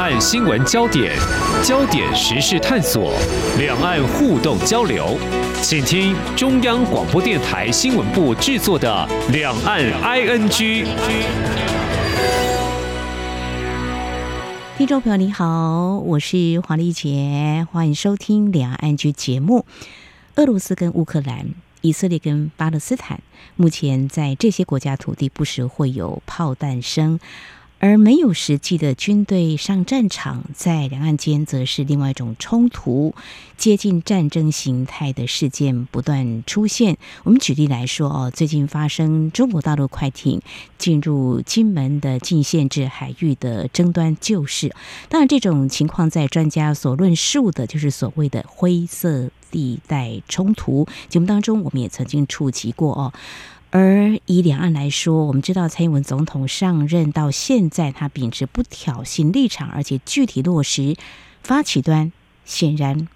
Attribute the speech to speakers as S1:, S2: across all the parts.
S1: 岸新闻焦点，焦点时事探索，两岸互动交流，请听中央广播电台新闻部制作的《两岸 ING》。
S2: 听众朋友你好，我是黄丽杰，欢迎收听《两岸 ING》节目。俄罗斯跟乌克兰。以色列跟巴勒斯坦，目前在这些国家土地不时会有炮弹声，而没有实际的军队上战场，在两岸间则是另外一种冲突，接近战争形态的事件不断出现。我们举例来说哦，最近发生中国大陆快艇进入金门的禁限制海域的争端就是。当然，这种情况在专家所论述的，就是所谓的灰色。地带冲突节目当中，我们也曾经触及过哦。而以两岸来说，我们知道蔡英文总统上任到现在，他秉持不挑衅立场，而且具体落实发起端，显然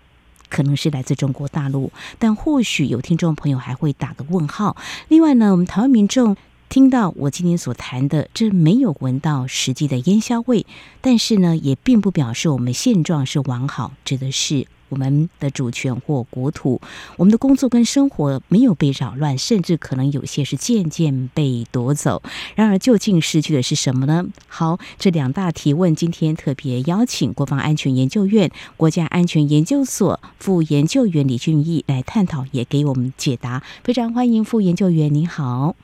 S2: 可能是来自中国大陆。但或许有听众朋友还会打个问号。另外呢，我们台湾民众听到我今天所谈的，这没有闻到实际的烟硝味，但是呢，也并不表示我们现状是完好，指的是。我们的主权或国土，我们的工作跟生活没有被扰乱，甚至可能有些是渐渐被夺走。然而，究竟失去的是什么呢？好，这两大提问，今天特别邀请国防安全研究院国家安全研究所副研究员李俊毅来探讨，也给我们解答。非常欢迎副研究员，您好。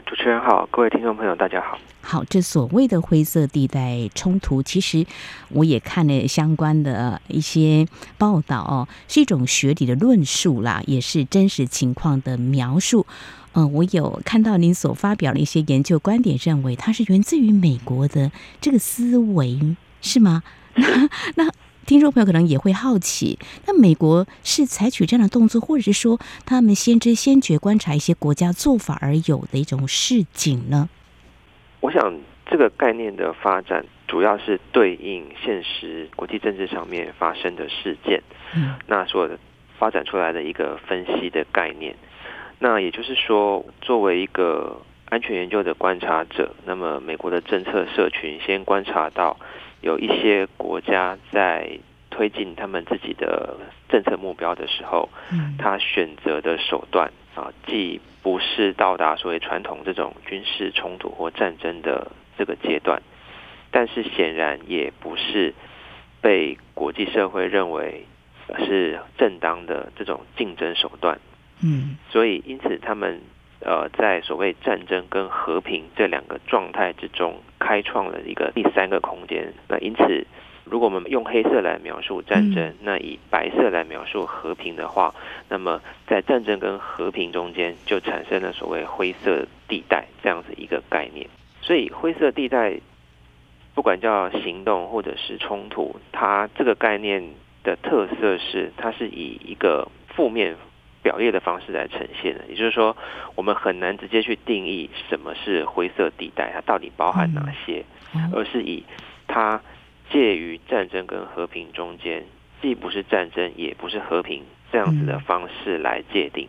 S3: 主持人好，各位听众朋友，大家好。
S2: 好，这所谓的灰色地带冲突，其实我也看了相关的一些报道哦，是一种学理的论述啦，也是真实情况的描述。嗯、我有看到您所发表的一些研究观点，认为它是源自于美国的这个思维，是吗？那那。听众朋友可能也会好奇，那美国是采取这样的动作，或者是说他们先知先觉观察一些国家做法而有的一种市井呢？
S3: 我想这个概念的发展主要是对应现实国际政治上面发生的事件，嗯，那所发展出来的一个分析的概念。那也就是说，作为一个安全研究的观察者，那么美国的政策社群先观察到。有一些国家在推进他们自己的政策目标的时候，他选择的手段啊，既不是到达所谓传统这种军事冲突或战争的这个阶段，但是显然也不是被国际社会认为是正当的这种竞争手段。嗯，所以因此他们。呃，在所谓战争跟和平这两个状态之中，开创了一个第三个空间。那因此，如果我们用黑色来描述战争，那以白色来描述和平的话，那么在战争跟和平中间就产生了所谓灰色地带这样子一个概念。所以灰色地带，不管叫行动或者是冲突，它这个概念的特色是，它是以一个负面。表列的方式来呈现的，也就是说，我们很难直接去定义什么是灰色地带，它到底包含哪些，而是以它介于战争跟和平中间，既不是战争也不是和平这样子的方式来界定。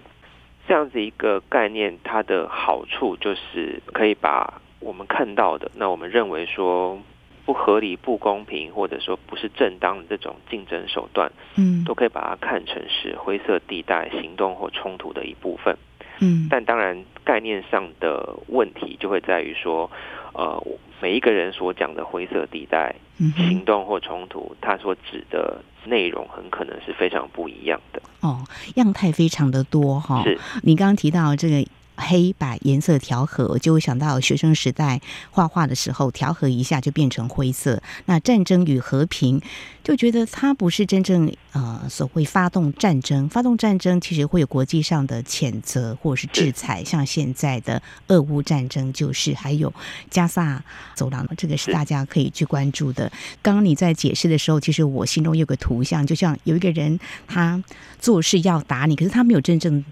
S3: 这样子一个概念，它的好处就是可以把我们看到的，那我们认为说。不合理、不公平，或者说不是正当的这种竞争手段，嗯，都可以把它看成是灰色地带行动或冲突的一部分，嗯。但当然，概念上的问题就会在于说，呃，每一个人所讲的灰色地带行动或冲突，他所指的内容很可能是非常不一样的。
S2: 哦，样态非常的多哈。是，你刚刚提到这个。黑白颜色调和，我就会想到学生时代画画的时候，调和一下就变成灰色。那战争与和平，就觉得它不是真正呃所谓发动战争，发动战争其实会有国际上的谴责或者是制裁，像现在的俄乌战争就是，还有加萨走廊，这个是大家可以去关注的。刚刚你在解释的时候，其实我心中有个图像，就像有一个人他做事要打你，可是他没有真正。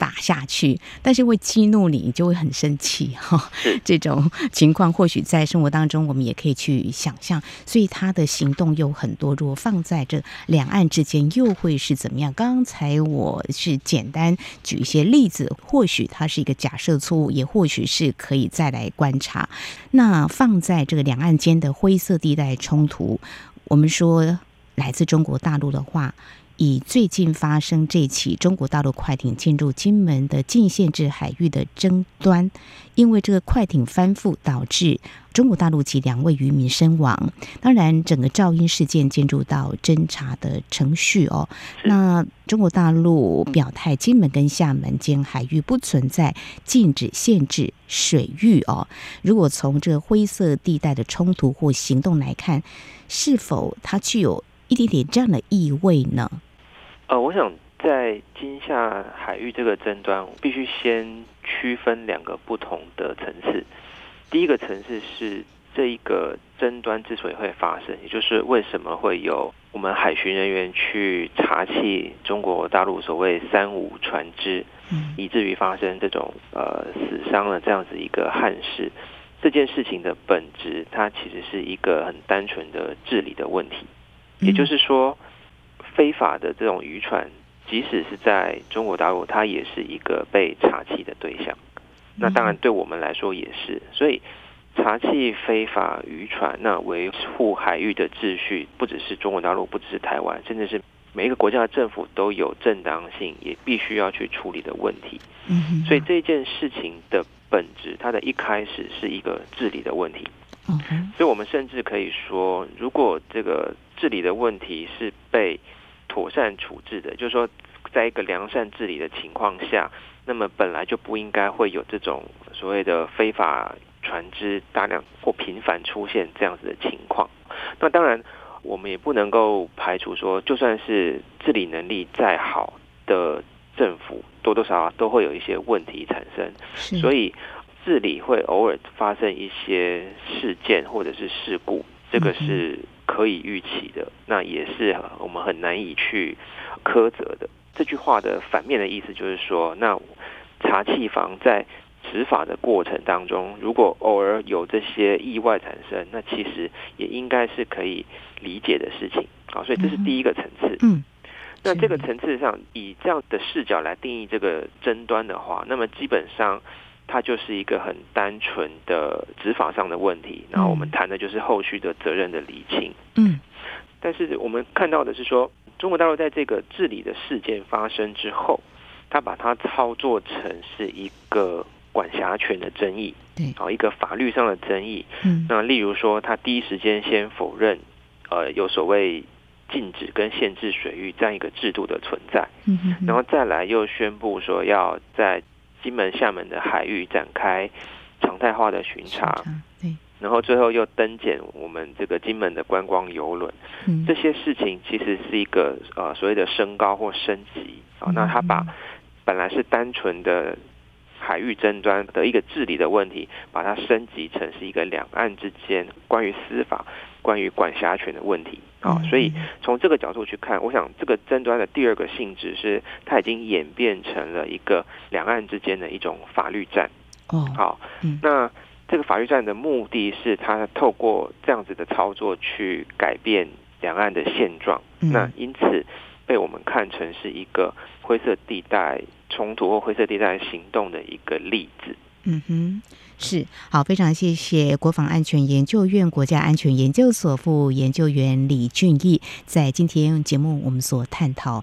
S2: 打下去，但是会激怒你，你就会很生气 哈。这种情况或许在生活当中，我们也可以去想象。所以他的行动有很多，如果放在这两岸之间，又会是怎么样？刚才我是简单举一些例子，或许它是一个假设错误，也或许是可以再来观察。那放在这个两岸间的灰色地带冲突，我们说来自中国大陆的话。以最近发生这起中国大陆快艇进入金门的禁限制海域的争端，因为这个快艇翻覆，导致中国大陆籍两位渔民身亡。当然，整个噪音事件进入到侦查的程序哦。那中国大陆表态，金门跟厦门间海域不存在禁止限制水域哦。如果从这个灰色地带的冲突或行动来看，是否它具有一点点这样的意味呢？
S3: 呃，我想在金夏海域这个争端，必须先区分两个不同的层次。第一个层次是这一个争端之所以会发生，也就是为什么会有我们海巡人员去查缉中国大陆所谓三五船只，以至于发生这种呃死伤的这样子一个憾事。这件事情的本质，它其实是一个很单纯的治理的问题，也就是说。非法的这种渔船，即使是在中国大陆，它也是一个被查缉的对象。那当然，对我们来说也是。所以，查缉非法渔船，那维护海域的秩序，不只是中国大陆，不只是台湾，甚至是每一个国家的政府都有正当性，也必须要去处理的问题。所以这件事情的本质，它的一开始是一个治理的问题。所以我们甚至可以说，如果这个治理的问题是被妥善处置的，就是说，在一个良善治理的情况下，那么本来就不应该会有这种所谓的非法船只大量或频繁出现这样子的情况。那当然，我们也不能够排除说，就算是治理能力再好的政府，多多少少都会有一些问题产生。所以，治理会偶尔发生一些事件或者是事故，这个是。可以预期的，那也是我们很难以去苛责的。这句话的反面的意思就是说，那查气房在执法的过程当中，如果偶尔有这些意外产生，那其实也应该是可以理解的事情。好，所以这是第一个层次。嗯，那这个层次上，以这样的视角来定义这个争端的话，那么基本上。它就是一个很单纯的执法上的问题，然后我们谈的就是后续的责任的厘清。嗯，但是我们看到的是说，中国大陆在这个治理的事件发生之后，他把它操作成是一个管辖权的争议，对，好，一个法律上的争议。嗯，那例如说，他第一时间先否认，呃，有所谓禁止跟限制水域这样一个制度的存在。嗯哼，然后再来又宣布说要在金门、厦门的海域展开常态化的巡查，对，然后最后又登检我们这个金门的观光游轮，嗯，这些事情其实是一个呃所谓的升高或升级啊，那他把本来是单纯的海域争端的一个治理的问题，把它升级成是一个两岸之间关于司法、关于管辖权的问题。啊、哦，所以从这个角度去看，我想这个争端的第二个性质是，它已经演变成了一个两岸之间的一种法律战。哦，好，那这个法律战的目的是，它透过这样子的操作去改变两岸的现状。那因此被我们看成是一个灰色地带冲突或灰色地带行动的一个例子。
S2: 嗯哼。是，好，非常谢谢国防安全研究院国家安全研究所副研究员李俊毅，在今天节目我们所探讨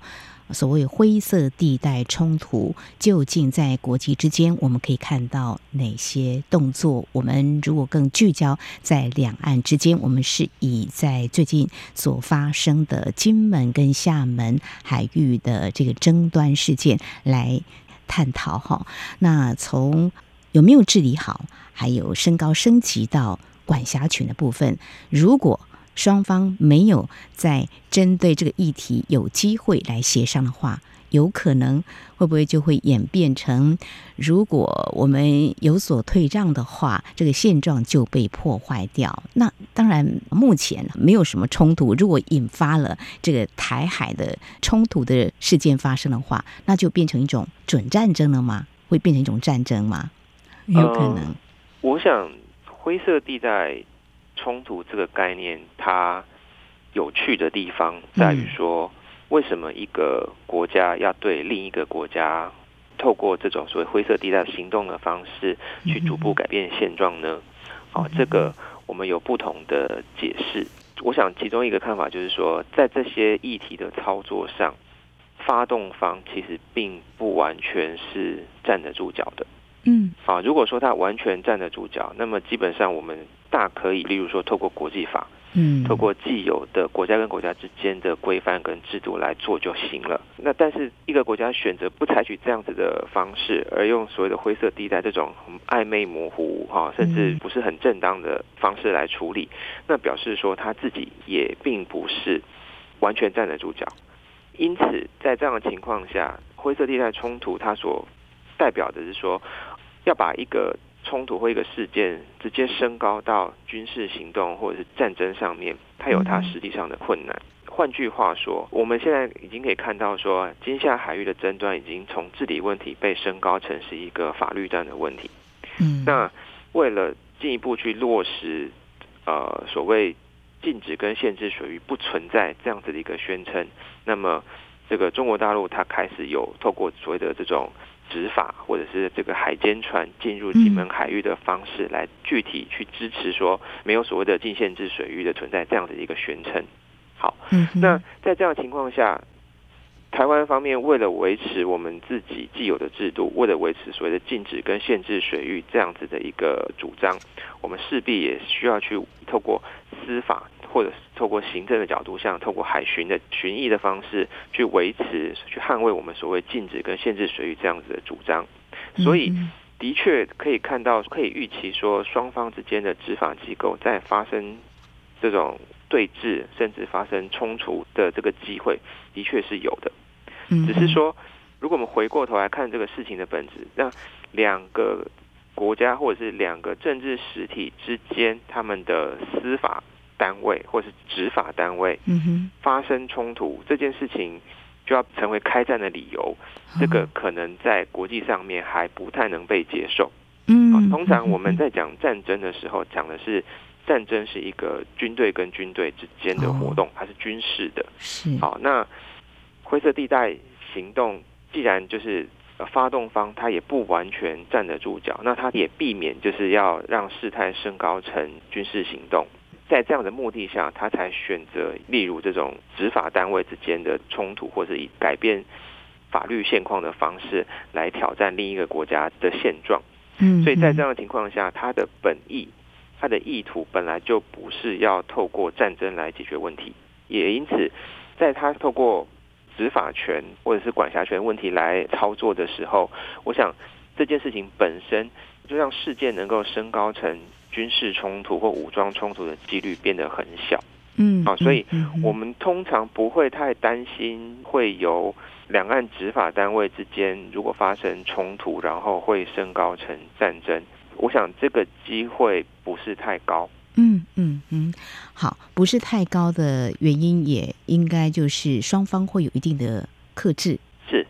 S2: 所谓灰色地带冲突，究竟在国际之间我们可以看到哪些动作？我们如果更聚焦在两岸之间，我们是以在最近所发生的金门跟厦门海域的这个争端事件来探讨哈。那从有没有治理好？还有升高升级到管辖权的部分。如果双方没有在针对这个议题有机会来协商的话，有可能会不会就会演变成，如果我们有所退让的话，这个现状就被破坏掉。那当然，目前没有什么冲突。如果引发了这个台海的冲突的事件发生的话，那就变成一种准战争了吗？会变成一种战争吗？有可能。
S3: 我想，灰色地带冲突这个概念，它有趣的地方在于说。嗯为什么一个国家要对另一个国家透过这种所谓灰色地带行动的方式去逐步改变现状呢？啊，这个我们有不同的解释。我想其中一个看法就是说，在这些议题的操作上，发动方其实并不完全是站得住脚的。嗯，啊，如果说他完全站得住脚，那么基本上我们大可以，例如说透过国际法。嗯，透过既有的国家跟国家之间的规范跟制度来做就行了。那但是一个国家选择不采取这样子的方式，而用所谓的灰色地带这种暧昧模糊哈，甚至不是很正当的方式来处理，那表示说他自己也并不是完全站得住脚。因此，在这样的情况下，灰色地带冲突它所代表的是说，要把一个。冲突或一个事件直接升高到军事行动或者是战争上面，它有它实际上的困难。换句话说，我们现在已经可以看到说，金夏海域的争端已经从治理问题被升高成是一个法律战的问题。嗯，那为了进一步去落实，呃，所谓禁止跟限制水域不存在这样子的一个宣称，那么这个中国大陆它开始有透过所谓的这种。执法或者是这个海监船进入金门海域的方式，来具体去支持说没有所谓的禁限制水域的存在这样的一个宣称。好，那在这样的情况下，台湾方面为了维持我们自己既有的制度，为了维持所谓的禁止跟限制水域这样子的一个主张，我们势必也需要去透过司法。或者是透过行政的角度，像透过海巡的巡弋的方式去维持、去捍卫我们所谓禁止跟限制水域这样子的主张，所以的确可以看到，可以预期说，双方之间的执法机构在发生这种对峙，甚至发生冲突的这个机会，的确是有的。只是说，如果我们回过头来看这个事情的本质，那两个国家或者是两个政治实体之间，他们的司法。单位或是执法单位发生冲突，这件事情就要成为开战的理由。这个可能在国际上面还不太能被接受。嗯，通常我们在讲战争的时候，讲的是战争是一个军队跟军队之间的活动，它是军事的。是。好，那灰色地带行动，既然就是发动方他也不完全站得住脚，那他也避免就是要让事态升高成军事行动。在这样的目的下，他才选择例如这种执法单位之间的冲突，或是以改变法律现况的方式来挑战另一个国家的现状。嗯，所以在这样的情况下，他的本意、他的意图本来就不是要透过战争来解决问题，也因此，在他透过执法权或者是管辖权问题来操作的时候，我想这件事情本身就让事件能够升高成。军事冲突或武装冲突的几率变得很小，嗯，啊，所以我们通常不会太担心会由两岸执法单位之间如果发生冲突，然后会升高成战争。我想这个机会不是太高。
S2: 嗯嗯嗯，好，不是太高的原因也应该就是双方会有一定的克制。是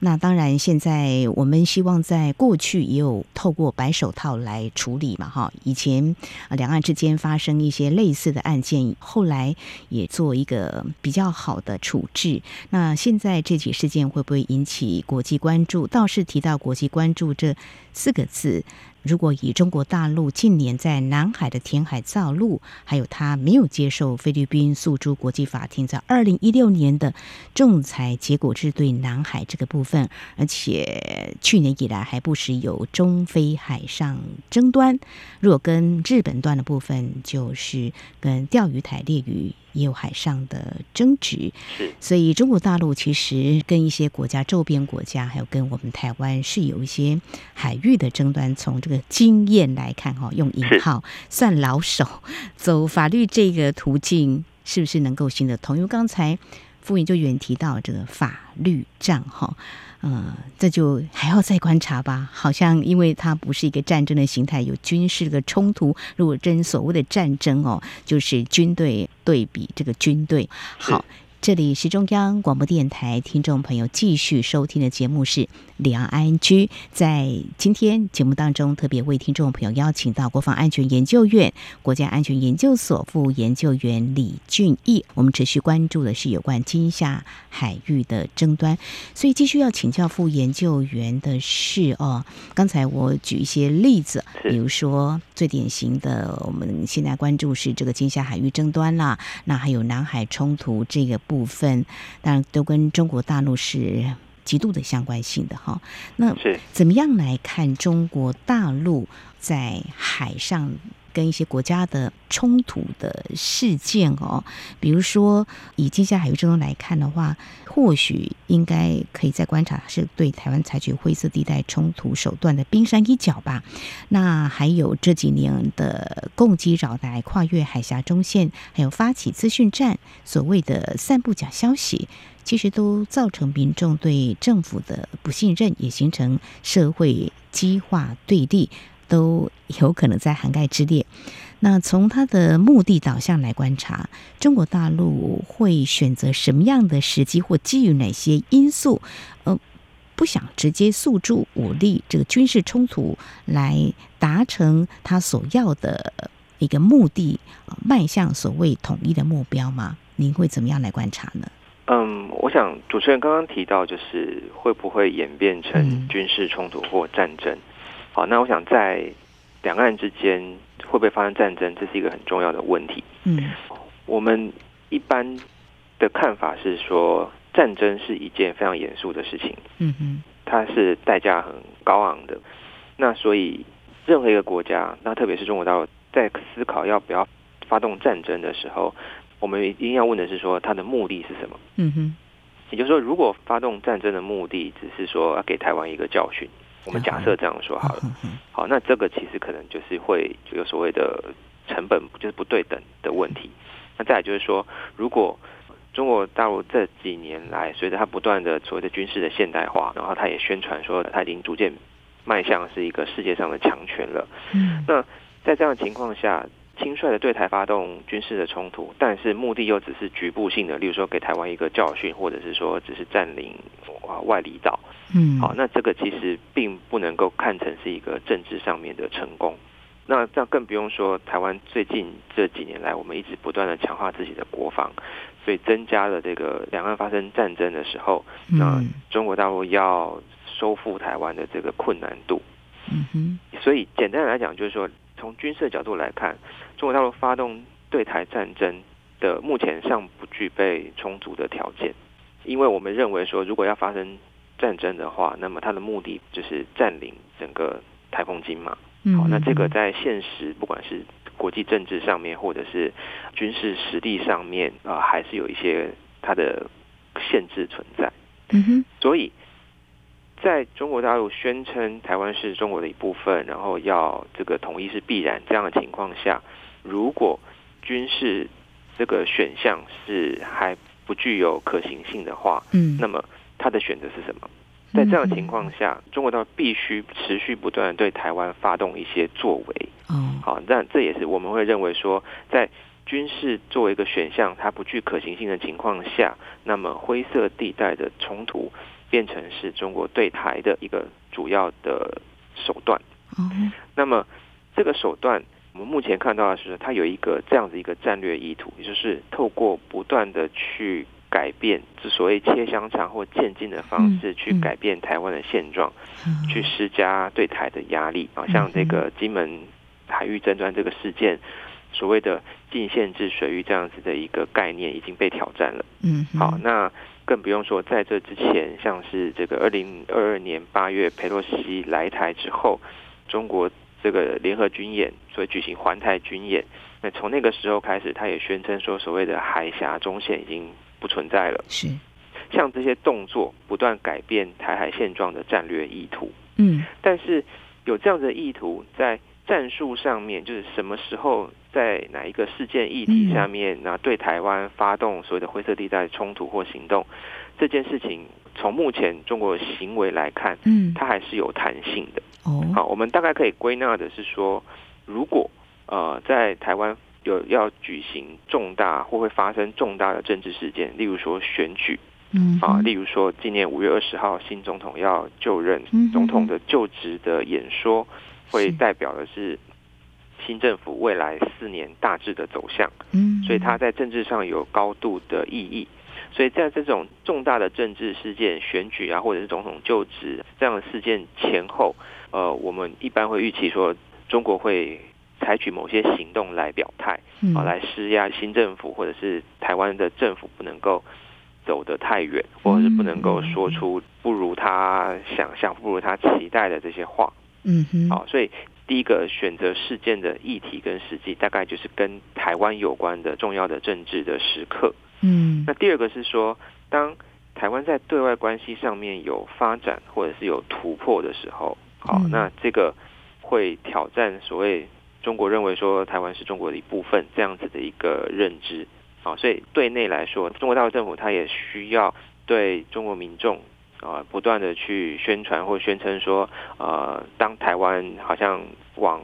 S2: 那当然，现在我们希望在过去也有透过白手套来处理嘛，哈。以前两岸之间发生一些类似的案件，后来也做一个比较好的处置。那现在这起事件会不会引起国际关注？倒是提到国际关注这四个字。如果以中国大陆近年在南海的填海造陆，还有他没有接受菲律宾诉诸国际法庭，在二零一六年的仲裁结果是对南海这个部分，而且去年以来还不时有中菲海上争端。若跟日本端的部分，就是跟钓鱼台列屿。也有海上的争执，所以中国大陆其实跟一些国家周边国家，还有跟我们台湾是有一些海域的争端。从这个经验来看，哈，用引号算老手，走法律这个途径，是不是能够行得通？因为刚才副研究员提到这个法律战哈，嗯，这就还要再观察吧。好像因为它不是一个战争的形态，有军事的冲突。如果真所谓的战争哦，就是军队对比这个军队。好。这里是中央广播电台，听众朋友继续收听的节目是《两岸安居》。在今天节目当中，特别为听众朋友邀请到国防安全研究院国家安全研究所副研究员李俊毅。我们持续关注的是有关金厦海域的争端，所以继续要请教副研究员的是哦，刚才我举一些例子，比如说最典型的，我们现在关注是这个金厦海域争端啦，那还有南海冲突这个部。分当然都跟中国大陆是极度的相关性的哈。那怎么样来看中国大陆在海上跟一些国家的冲突的事件哦？比如说以金厦海域争端来看的话，或许应该可以再观察是对台湾采取灰色地带冲突手段的冰山一角吧。那还有这几年的共机扰台、跨越海峡中线，还有发起资讯战，所谓的散布假消息，其实都造成民众对政府的不信任，也形成社会激化对立。都有可能在涵盖之列。那从他的目的导向来观察，中国大陆会选择什么样的时机，或基于哪些因素，呃，不想直接诉诸武力这个军事冲突来达成他所要的一个目的，迈向所谓统一的目标吗？您会怎么样来观察呢？
S3: 嗯，我想主持人刚刚提到，就是会不会演变成军事冲突或战争？嗯好，那我想在两岸之间会不会发生战争，这是一个很重要的问题。嗯，我们一般的看法是说，战争是一件非常严肃的事情。嗯哼，它是代价很高昂的。那所以，任何一个国家，那特别是中国大陆，在思考要不要发动战争的时候，我们一定要问的是说，它的目的是什么？嗯哼，也就是说，如果发动战争的目的只是说要给台湾一个教训。我们假设这样说好了，好，那这个其实可能就是会有所谓的成本，就是不对等的问题。那再来就是说，如果中国大陆这几年来，随着它不断的所谓的军事的现代化，然后它也宣传说它已经逐渐迈向是一个世界上的强权了。嗯，那在这样的情况下，轻率的对台发动军事的冲突，但是目的又只是局部性的，例如说给台湾一个教训，或者是说只是占领啊外离岛。嗯，好，那这个其实并不能够看成是一个政治上面的成功。那这样更不用说台湾最近这几年来，我们一直不断的强化自己的国防，所以增加了这个两岸发生战争的时候，那中国大陆要收复台湾的这个困难度。嗯哼，所以简单来讲，就是说从军事角度来看。中国大陆发动对台战争的目前尚不具备充足的条件，因为我们认为说，如果要发生战争的话，那么它的目的就是占领整个台风金马。好，那这个在现实，不管是国际政治上面，或者是军事实力上面啊，还是有一些它的限制存在。嗯哼，所以。在中国大陆宣称台湾是中国的一部分，然后要这个统一是必然这样的情况下，如果军事这个选项是还不具有可行性的话，嗯，那么他的选择是什么？在这样的情况下，中国大陆必须持续不断对台湾发动一些作为。嗯，好，那这也是我们会认为说，在军事作为一个选项，它不具可行性的情况下，那么灰色地带的冲突。变成是中国对台的一个主要的手段。嗯，那么这个手段，我们目前看到的是，它有一个这样子一个战略意图，也就是透过不断的去改变，之所谓切香肠或渐进的方式去改变台湾的现状，去施加对台的压力。啊，像这个金门海域争端这个事件，所谓的禁限制水域这样子的一个概念已经被挑战了。嗯，好，那。更不用说，在这之前，像是这个二零二二年八月佩洛西来台之后，中国这个联合军演，所以举行环台军演。那从那个时候开始，他也宣称说，所谓的海峡中线已经不存在了。是，像这些动作，不断改变台海现状的战略意图。嗯，但是有这样的意图，在战术上面，就是什么时候在哪一个事件议题下面，那、嗯、对台湾发动所谓的灰色地带冲突或行动，这件事情从目前中国的行为来看，嗯，它还是有弹性的。哦，好，我们大概可以归纳的是说，如果呃在台湾有要举行重大或会发生重大的政治事件，例如说选举。嗯啊，例如说，今年五月二十号新总统要就任，总统的就职的演说，会代表的是新政府未来四年大致的走向。嗯，所以他在政治上有高度的意义。所以在这种重大的政治事件、选举啊，或者是总统就职这样的事件前后，呃，我们一般会预期说，中国会采取某些行动来表态，啊，来施压新政府或者是台湾的政府不能够。走得太远，或者是不能够说出不如他想象、不如他期待的这些话。嗯哼，好，所以第一个选择事件的议题跟时机，大概就是跟台湾有关的重要的政治的时刻。嗯，那第二个是说，当台湾在对外关系上面有发展或者是有突破的时候，好，那这个会挑战所谓中国认为说台湾是中国的一部分这样子的一个认知。好，所以对内来说，中国大陆政府它也需要对中国民众啊，不断的去宣传或宣称说，呃，当台湾好像往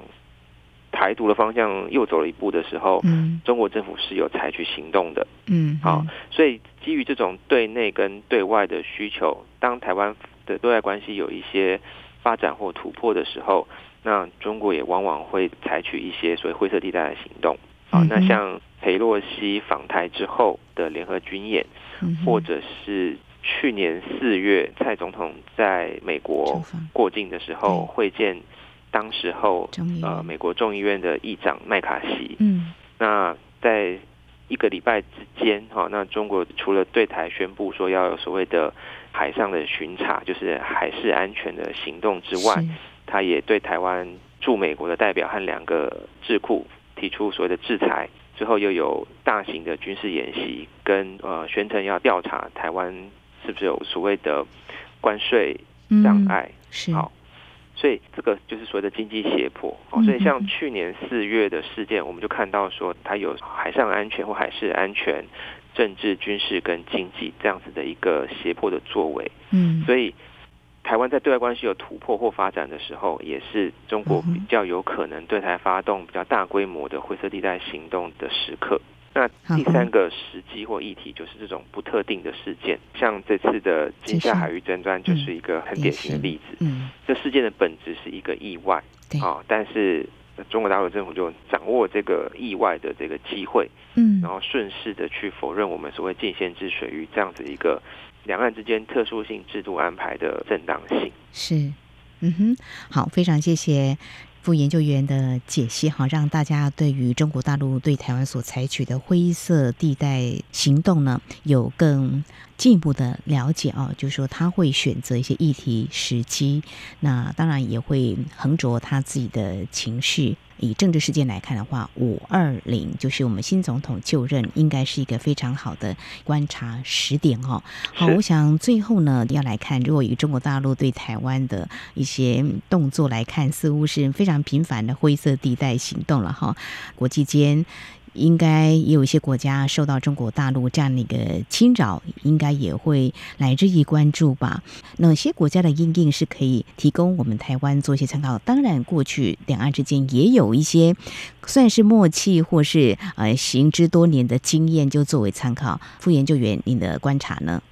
S3: 台独的方向又走了一步的时候，嗯，中国政府是有采取行动的，嗯，好，所以基于这种对内跟对外的需求，当台湾的对外关系有一些发展或突破的时候，那中国也往往会采取一些所谓灰色地带的行动。啊，那像裴洛西访台之后的联合军演，或者是去年四月蔡总统在美国过境的时候会见当时候呃美国众议院的议长麦卡锡。嗯，那在一个礼拜之间，哈，那中国除了对台宣布说要有所谓的海上的巡查，就是海事安全的行动之外，他也对台湾驻美国的代表和两个智库。提出所谓的制裁之后，又有大型的军事演习，跟呃宣称要调查台湾是不是有所谓的关税障碍。嗯、是好，所以这个就是所谓的经济胁迫。哦，所以像去年四月的事件，我们就看到说，它有海上安全或海事安全、政治、军事跟经济这样子的一个胁迫的作为。嗯，所以。台湾在对外关系有突破或发展的时候，也是中国比较有可能对台发动比较大规模的灰色地带行动的时刻。那第三个时机或议题就是这种不特定的事件，像这次的金厦海域争端就是一个很典型的例子。嗯，这事件的本质是一个意外，啊，但是中国大陆政府就掌握这个意外的这个机会，嗯，然后顺势的去否认我们所谓禁限制水域这样子一个。两岸之间特殊性制度安排的正当性。
S2: 是，嗯哼，好，非常谢谢副研究员的解析，哈，让大家对于中国大陆对台湾所采取的灰色地带行动呢，有更进一步的了解啊，就是说他会选择一些议题时机，那当然也会横着他自己的情绪。以政治事件来看的话，五二零就是我们新总统就任，应该是一个非常好的观察时点哦。好，我想最后呢，要来看，如果以中国大陆对台湾的一些动作来看，似乎是非常频繁的灰色地带行动了哈。国际间。应该也有一些国家受到中国大陆这样的一个侵扰，应该也会来日益关注吧？哪些国家的因应是可以提供我们台湾做一些参考？当然，过去两岸之间也有一些算是默契，或是呃行之多年的经验，就作为参考。副研究员，您的观察呢？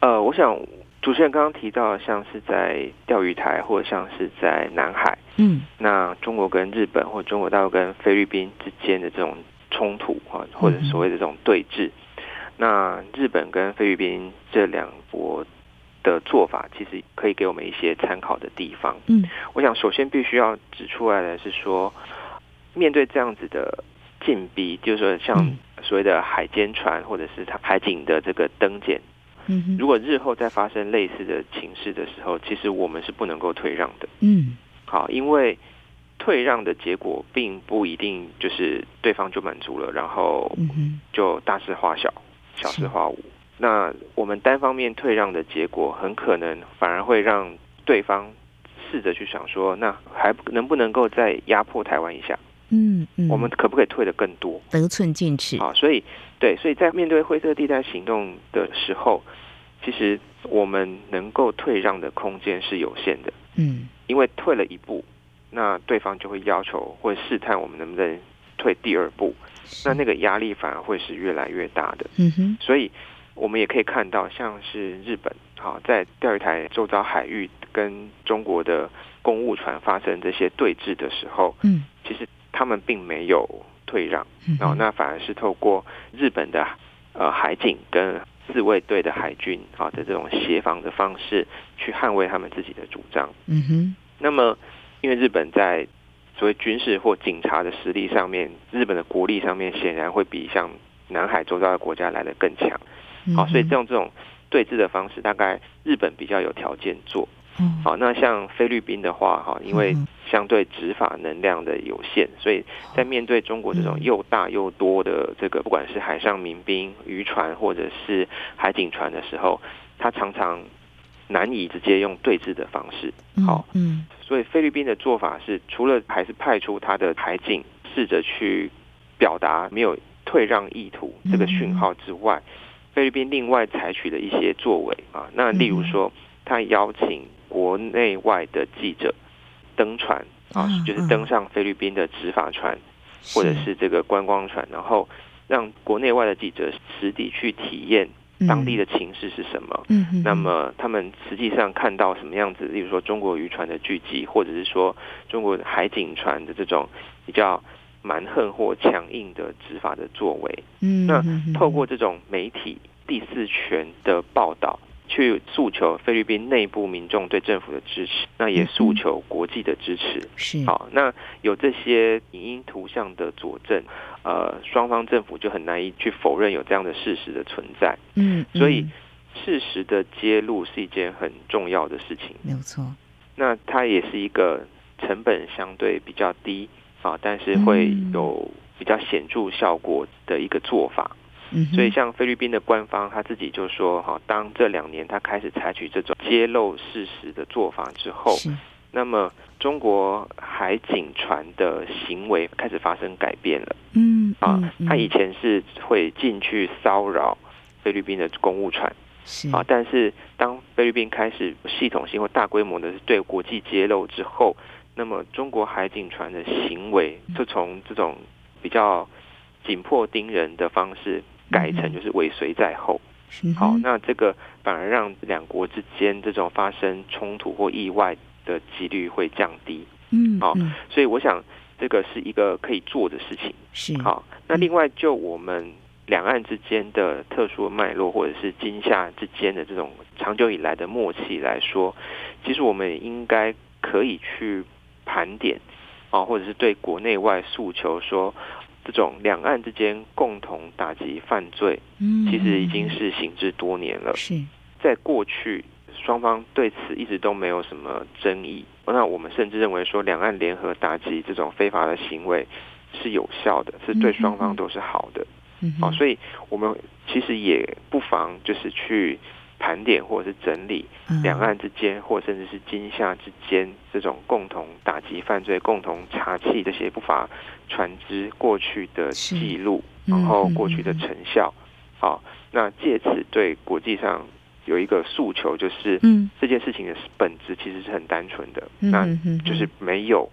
S3: 呃，我想主持人刚刚提到，像是在钓鱼台，或者像是在南海，嗯，那中国跟日本，或中国大陆跟菲律宾之间的这种。冲突啊，或者所谓的这种对峙，那日本跟菲律宾这两国的做法，其实可以给我们一些参考的地方。嗯，我想首先必须要指出来的是说，面对这样子的进逼，就是说像所谓的海监船或者是它海警的这个登检，嗯，如果日后再发生类似的情势的时候，其实我们是不能够退让的。嗯，好，因为。退让的结果并不一定就是对方就满足了，然后就大事化小，小事化无。那我们单方面退让的结果，很可能反而会让对方试着去想说，那还能不能够再压迫台湾一下？
S2: 嗯嗯，
S3: 我们可不可以退的更多？
S2: 得寸进尺
S3: 啊！所以对，所以在面对灰色地带行动的时候，其实我们能够退让的空间是有限的。
S2: 嗯，
S3: 因为退了一步，那对方就会要求或试探我们能不能退第二步，那那个压力反而会是越来越大的。
S2: 嗯哼，
S3: 所以我们也可以看到，像是日本，好在钓鱼台周遭海域跟中国的公务船发生这些对峙的时候，
S2: 嗯，
S3: 其实。他们并没有退让，那反而是透过日本的呃海警跟自卫队的海军啊的这种协防的方式，去捍卫他们自己的主张。
S2: 嗯哼。
S3: 那么，因为日本在所谓军事或警察的实力上面，日本的国力上面显然会比像南海周遭的国家来的更强。好，所以这种这种对峙的方式，大概日本比较有条件做。好，那像菲律宾的话，哈，因为相对执法能量的有限，所以在面对中国这种又大又多的这个，不管是海上民兵、渔船或者是海警船的时候，它常常难以直接用对峙的方式。好，嗯，所以菲律宾的做法是，除了还是派出他的海警试着去表达没有退让意图这个讯号之外，菲律宾另外采取了一些作为啊，那例如说，他邀请。国内外的记者登船啊，就是登上菲律宾的执法船，或者是这个观光船，然后让国内外的记者实地去体验当地的情势是什么。嗯，那么他们实际上看到什么样子？例如说中国渔船的聚集，或者是说中国海警船的这种比较蛮横或强硬的执法的作为。嗯，那透过这种媒体第四权的报道。去诉求菲律宾内部民众对政府的支持，那也诉求国际的支持。
S2: 是
S3: 好，那有这些影音图像的佐证，呃，双方政府就很难以去否认有这样的事实的存在。
S2: 嗯，
S3: 所以事实的揭露是一件很重要的事情。
S2: 没有错。
S3: 那它也是一个成本相对比较低啊，但是会有比较显著效果的一个做法。所以，像菲律宾的官方，他自己就说：“哈，当这两年他开始采取这种揭露事实的做法之后，那么中国海警船的行为开始发生改变了。嗯，啊，他以前是会进去骚扰菲律宾的公务船，是。啊，但是当菲律宾开始系统性或大规模的对国际揭露之后，那么中国海警船的行为就从这种比较紧迫盯人的方式。”改成就是尾随在后，好，那这个反而让两国之间这种发生冲突或意外的几率会降低，嗯，好，所以我想这个是一个可以做的事情，
S2: 是
S3: 好。那另外就我们两岸之间的特殊脉络或者是今夏之间的这种长久以来的默契来说，其实我们应该可以去盘点，啊，或者是对国内外诉求说。这种两岸之间共同打击犯罪，嗯其实已经是行之多年了。
S2: 是，
S3: 在过去双方对此一直都没有什么争议。那我们甚至认为说，两岸联合打击这种非法的行为是有效的，是对双方都是好的。好，所以我们其实也不妨就是去。盘点或者是整理两岸之间，或甚至是今夏之间这种共同打击犯罪、共同查缉这些不法船只过去的记录，然后过去的成效。好，那借此对国际上有一个诉求，就是这件事情的本质其实是很单纯的，那就是没有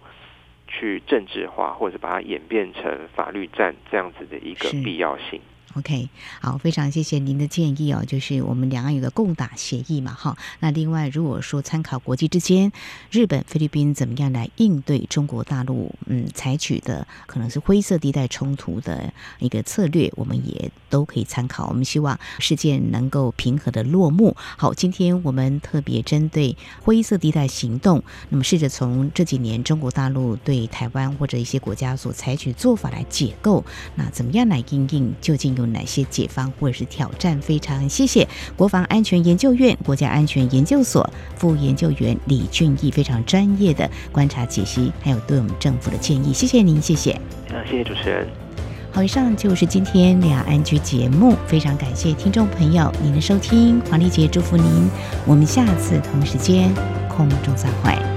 S3: 去政治化或者把它演变成法律战这样子的一个必要性。
S2: OK，好，非常谢谢您的建议哦。就是我们两岸有个共打协议嘛，哈。那另外，如果说参考国际之间，日本、菲律宾怎么样来应对中国大陆，嗯，采取的可能是灰色地带冲突的一个策略，我们也都可以参考。我们希望事件能够平和的落幕。好，今天我们特别针对灰色地带行动，那么试着从这几年中国大陆对台湾或者一些国家所采取做法来解构，那怎么样来应应，究竟有有哪些解方或者是挑战？非常谢谢国防安全研究院国家安全研究所副研究员李俊义非常专业的观察解析，还有对我们政府的建议。谢谢您，谢谢。
S3: 啊，谢谢主持人。
S2: 好，以上就是今天两岸 ING 节目，非常感谢听众朋友您的收听，黄丽杰祝福您，我们下次同时间空中再会。